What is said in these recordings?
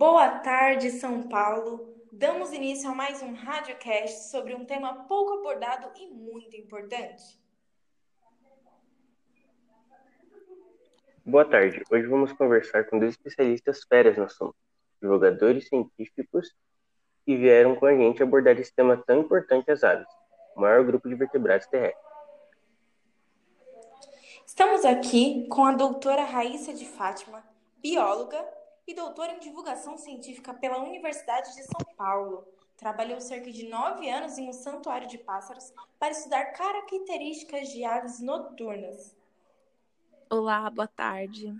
Boa tarde, São Paulo. Damos início a mais um radiocast sobre um tema pouco abordado e muito importante. Boa tarde. Hoje vamos conversar com dois especialistas férias no assunto, divulgadores científicos que vieram com a gente abordar esse tema tão importante às aves, o maior grupo de vertebrados terrestres. Estamos aqui com a doutora Raíssa de Fátima, bióloga e doutora em divulgação científica pela Universidade de São Paulo. Trabalhou cerca de nove anos em um santuário de pássaros para estudar características de aves noturnas. Olá, boa tarde.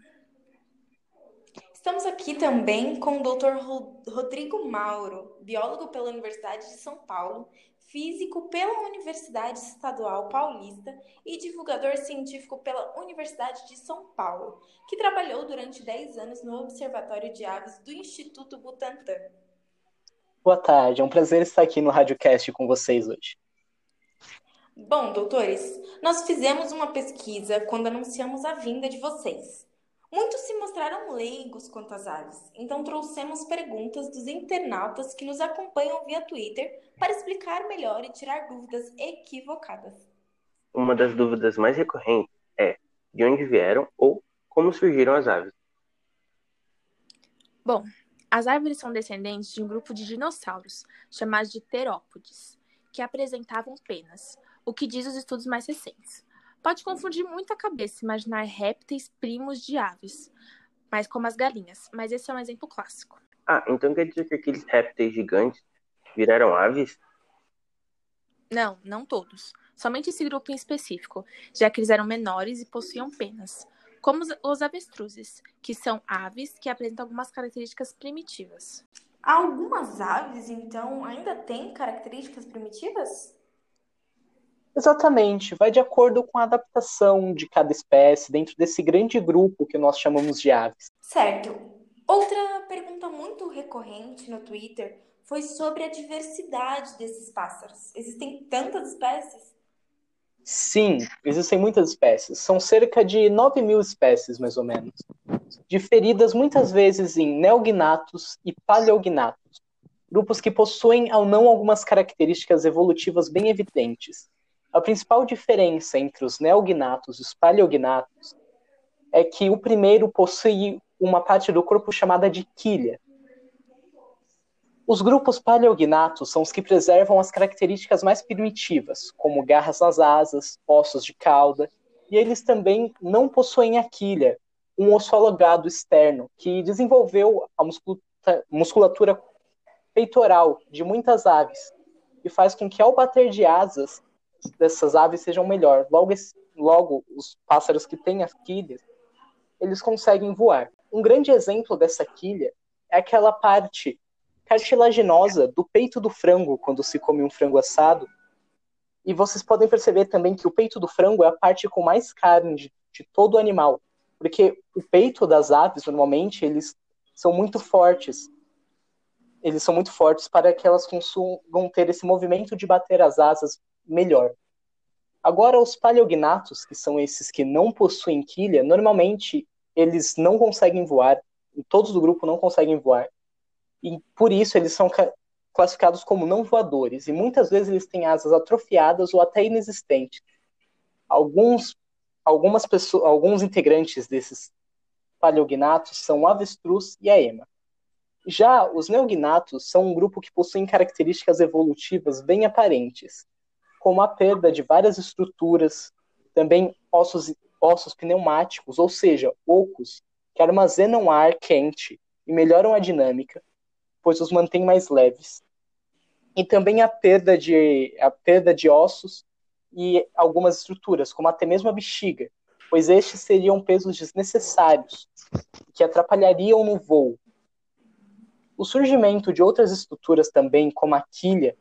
Estamos aqui também com o Dr. Rodrigo Mauro, biólogo pela Universidade de São Paulo, físico pela Universidade Estadual Paulista e divulgador científico pela Universidade de São Paulo, que trabalhou durante 10 anos no Observatório de Aves do Instituto Butantan. Boa tarde, é um prazer estar aqui no Radiocast com vocês hoje. Bom, doutores, nós fizemos uma pesquisa quando anunciamos a vinda de vocês. Muitos se mostraram leigos quanto às aves, então trouxemos perguntas dos internautas que nos acompanham via Twitter para explicar melhor e tirar dúvidas equivocadas. Uma das dúvidas mais recorrentes é de onde vieram ou como surgiram as aves. Bom, as árvores são descendentes de um grupo de dinossauros, chamados de terópodes, que apresentavam penas, o que diz os estudos mais recentes. Pode confundir muito a cabeça imaginar répteis primos de aves, mas como as galinhas, mas esse é um exemplo clássico. Ah, então quer dizer que aqueles répteis gigantes viraram aves? Não, não todos. Somente esse grupo em específico, já que eles eram menores e possuíam penas, como os avestruzes, que são aves que apresentam algumas características primitivas. Algumas aves, então, ainda têm características primitivas? Exatamente, vai de acordo com a adaptação de cada espécie dentro desse grande grupo que nós chamamos de aves. Certo. Outra pergunta muito recorrente no Twitter foi sobre a diversidade desses pássaros. Existem tantas espécies? Sim, existem muitas espécies. São cerca de 9 mil espécies, mais ou menos. Diferidas muitas vezes em neognatos e paleognatos, grupos que possuem ou não algumas características evolutivas bem evidentes a principal diferença entre os neognatos e os paleognatos é que o primeiro possui uma parte do corpo chamada de quilha. Os grupos paleognatos são os que preservam as características mais primitivas, como garras nas asas, ossos de cauda, e eles também não possuem a quilha, um osso alongado externo, que desenvolveu a musculatura peitoral de muitas aves, e faz com que ao bater de asas dessas aves sejam melhor. Logo, esse, logo os pássaros que têm as quilhas, eles conseguem voar. Um grande exemplo dessa quilha é aquela parte cartilaginosa do peito do frango quando se come um frango assado. E vocês podem perceber também que o peito do frango é a parte com mais carne de, de todo o animal, porque o peito das aves normalmente eles são muito fortes. Eles são muito fortes para que elas consigam ter esse movimento de bater as asas melhor. Agora, os paleognatos, que são esses que não possuem quilha, normalmente eles não conseguem voar, todos do grupo não conseguem voar, e por isso eles são classificados como não voadores, e muitas vezes eles têm asas atrofiadas ou até inexistentes. Alguns, algumas pessoas, alguns integrantes desses paleognatos são o avestruz e a ema. Já os neognatos são um grupo que possui características evolutivas bem aparentes, como a perda de várias estruturas, também ossos, ossos pneumáticos, ou seja, ocos, que armazenam ar quente e melhoram a dinâmica, pois os mantém mais leves. E também a perda de, a perda de ossos e algumas estruturas, como até mesmo a bexiga, pois estes seriam pesos desnecessários, que atrapalhariam no voo. O surgimento de outras estruturas também, como a quilha,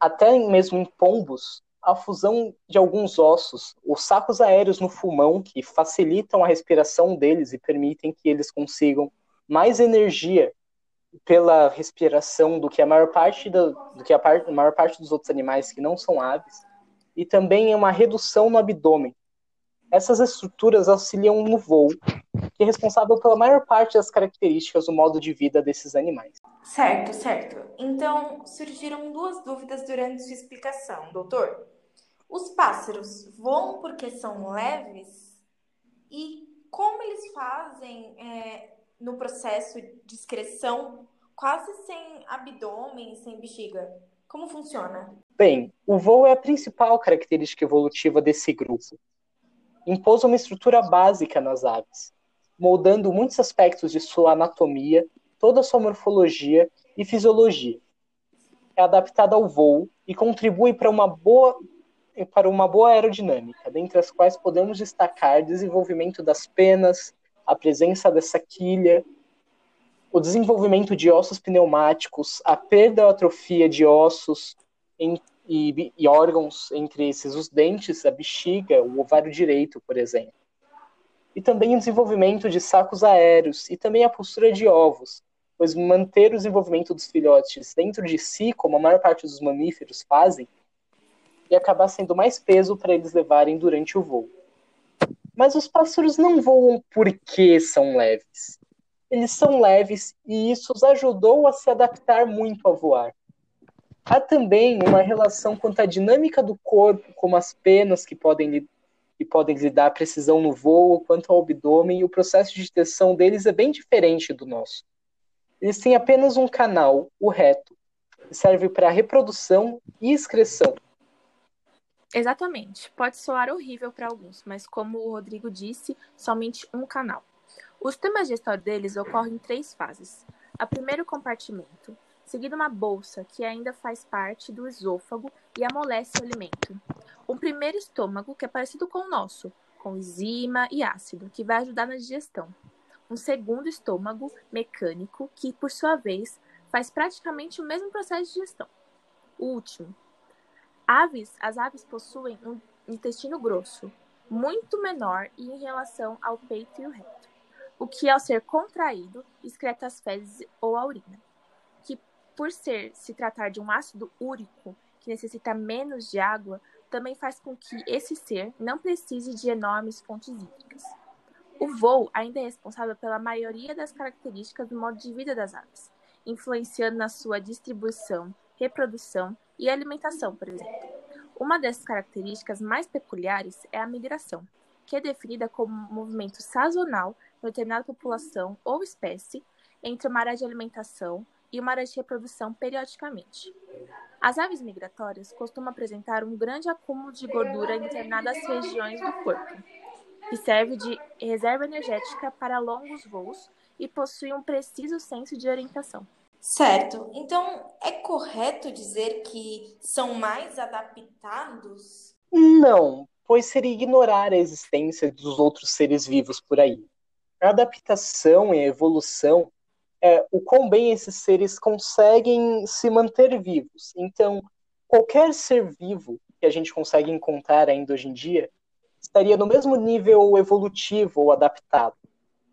até mesmo em pombos, a fusão de alguns ossos, os sacos aéreos no pulmão, que facilitam a respiração deles e permitem que eles consigam mais energia pela respiração do que a maior parte da, do que a, par, a maior parte dos outros animais que não são aves, e também uma redução no abdômen. Essas estruturas auxiliam no voo que é responsável pela maior parte das características do modo de vida desses animais. Certo, certo. Então, surgiram duas dúvidas durante sua explicação, doutor. Os pássaros voam porque são leves? E como eles fazem é, no processo de excreção quase sem abdômen, sem bexiga? Como funciona? Bem, o voo é a principal característica evolutiva desse grupo. Impôs uma estrutura básica nas aves, moldando muitos aspectos de sua anatomia, toda sua morfologia e fisiologia. É adaptada ao voo e contribui para uma boa para uma boa aerodinâmica, dentre as quais podemos destacar desenvolvimento das penas, a presença dessa quilha, o desenvolvimento de ossos pneumáticos, a perda ou atrofia de ossos em, e, e órgãos, entre esses os dentes, a bexiga, o ovário direito, por exemplo e também o desenvolvimento de sacos aéreos e também a postura de ovos, pois manter o desenvolvimento dos filhotes dentro de si, como a maior parte dos mamíferos fazem, e acabar sendo mais peso para eles levarem durante o voo. Mas os pássaros não voam porque são leves. Eles são leves e isso os ajudou a se adaptar muito a voar. Há também uma relação quanto à dinâmica do corpo, como as penas que podem e podem lhe dar precisão no voo, quanto ao abdômen, e o processo de digestão deles é bem diferente do nosso. Eles têm apenas um canal, o reto, que serve para reprodução e excreção. Exatamente. Pode soar horrível para alguns, mas como o Rodrigo disse, somente um canal. O sistema gestório deles ocorre em três fases. A primeiro compartimento, seguido uma bolsa que ainda faz parte do esôfago e amolece o alimento. Um primeiro estômago, que é parecido com o nosso, com enzima e ácido, que vai ajudar na digestão. Um segundo estômago, mecânico, que, por sua vez, faz praticamente o mesmo processo de digestão. O último. Aves, as aves possuem um intestino grosso, muito menor em relação ao peito e o reto, o que, ao ser contraído, excreta as fezes ou a urina por ser se tratar de um ácido úrico que necessita menos de água, também faz com que esse ser não precise de enormes fontes hídricas. O voo ainda é responsável pela maioria das características do modo de vida das aves, influenciando na sua distribuição, reprodução e alimentação, por exemplo. Uma dessas características mais peculiares é a migração, que é definida como um movimento sazonal de determinada população ou espécie entre uma área de alimentação e uma área de reprodução periodicamente. As aves migratórias costumam apresentar um grande acúmulo de gordura em determinadas regiões do corpo, que serve de reserva energética para longos voos e possui um preciso senso de orientação. Certo. Então, é correto dizer que são mais adaptados? Não, pois seria ignorar a existência dos outros seres vivos por aí. A adaptação e a evolução é, o quão bem esses seres conseguem se manter vivos. Então, qualquer ser vivo que a gente consegue encontrar ainda hoje em dia estaria no mesmo nível evolutivo ou adaptado,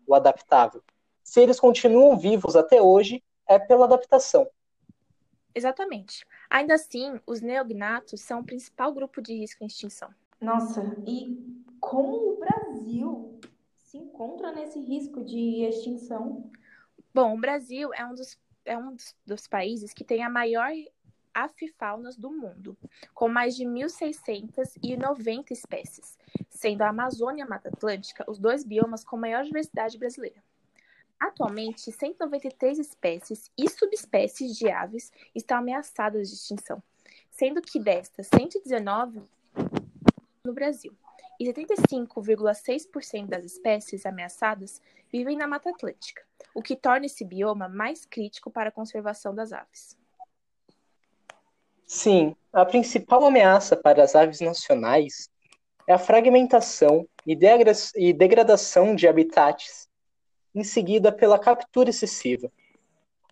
ou adaptável. Se eles continuam vivos até hoje, é pela adaptação. Exatamente. Ainda assim, os neognatos são o principal grupo de risco em extinção. Nossa, e como o Brasil se encontra nesse risco de extinção? Bom, o Brasil é um dos, é um dos, dos países que tem a maior afifaunas do mundo, com mais de 1.690 espécies, sendo a Amazônia e a Mata Atlântica os dois biomas com maior diversidade brasileira. Atualmente, 193 espécies e subespécies de aves estão ameaçadas de extinção, sendo que destas, 119 no Brasil e 75,6% das espécies ameaçadas vivem na Mata Atlântica, o que torna esse bioma mais crítico para a conservação das aves. Sim, a principal ameaça para as aves nacionais é a fragmentação e degradação de habitats, em seguida pela captura excessiva.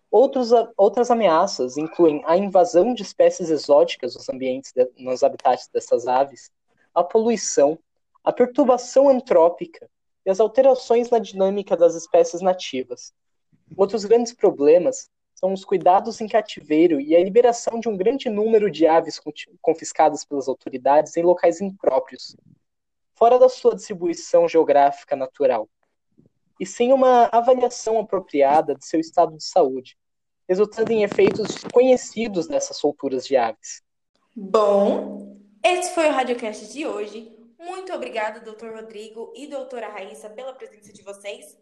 Outros, outras ameaças incluem a invasão de espécies exóticas nos ambientes, nos habitats dessas aves, a poluição, a perturbação antrópica e as alterações na dinâmica das espécies nativas. Outros grandes problemas são os cuidados em cativeiro e a liberação de um grande número de aves confiscadas pelas autoridades em locais impróprios, fora da sua distribuição geográfica natural. e sem uma avaliação apropriada de seu estado de saúde, resultando em efeitos desconhecidos dessas solturas de aves. Bom, esse foi o Radiocast de hoje. Muito obrigada, doutor Rodrigo e doutora Raíssa, pela presença de vocês.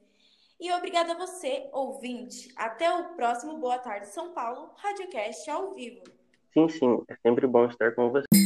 E obrigada a você, ouvinte. Até o próximo Boa Tarde São Paulo, Radiocast ao vivo. Sim, sim, é sempre bom estar com você.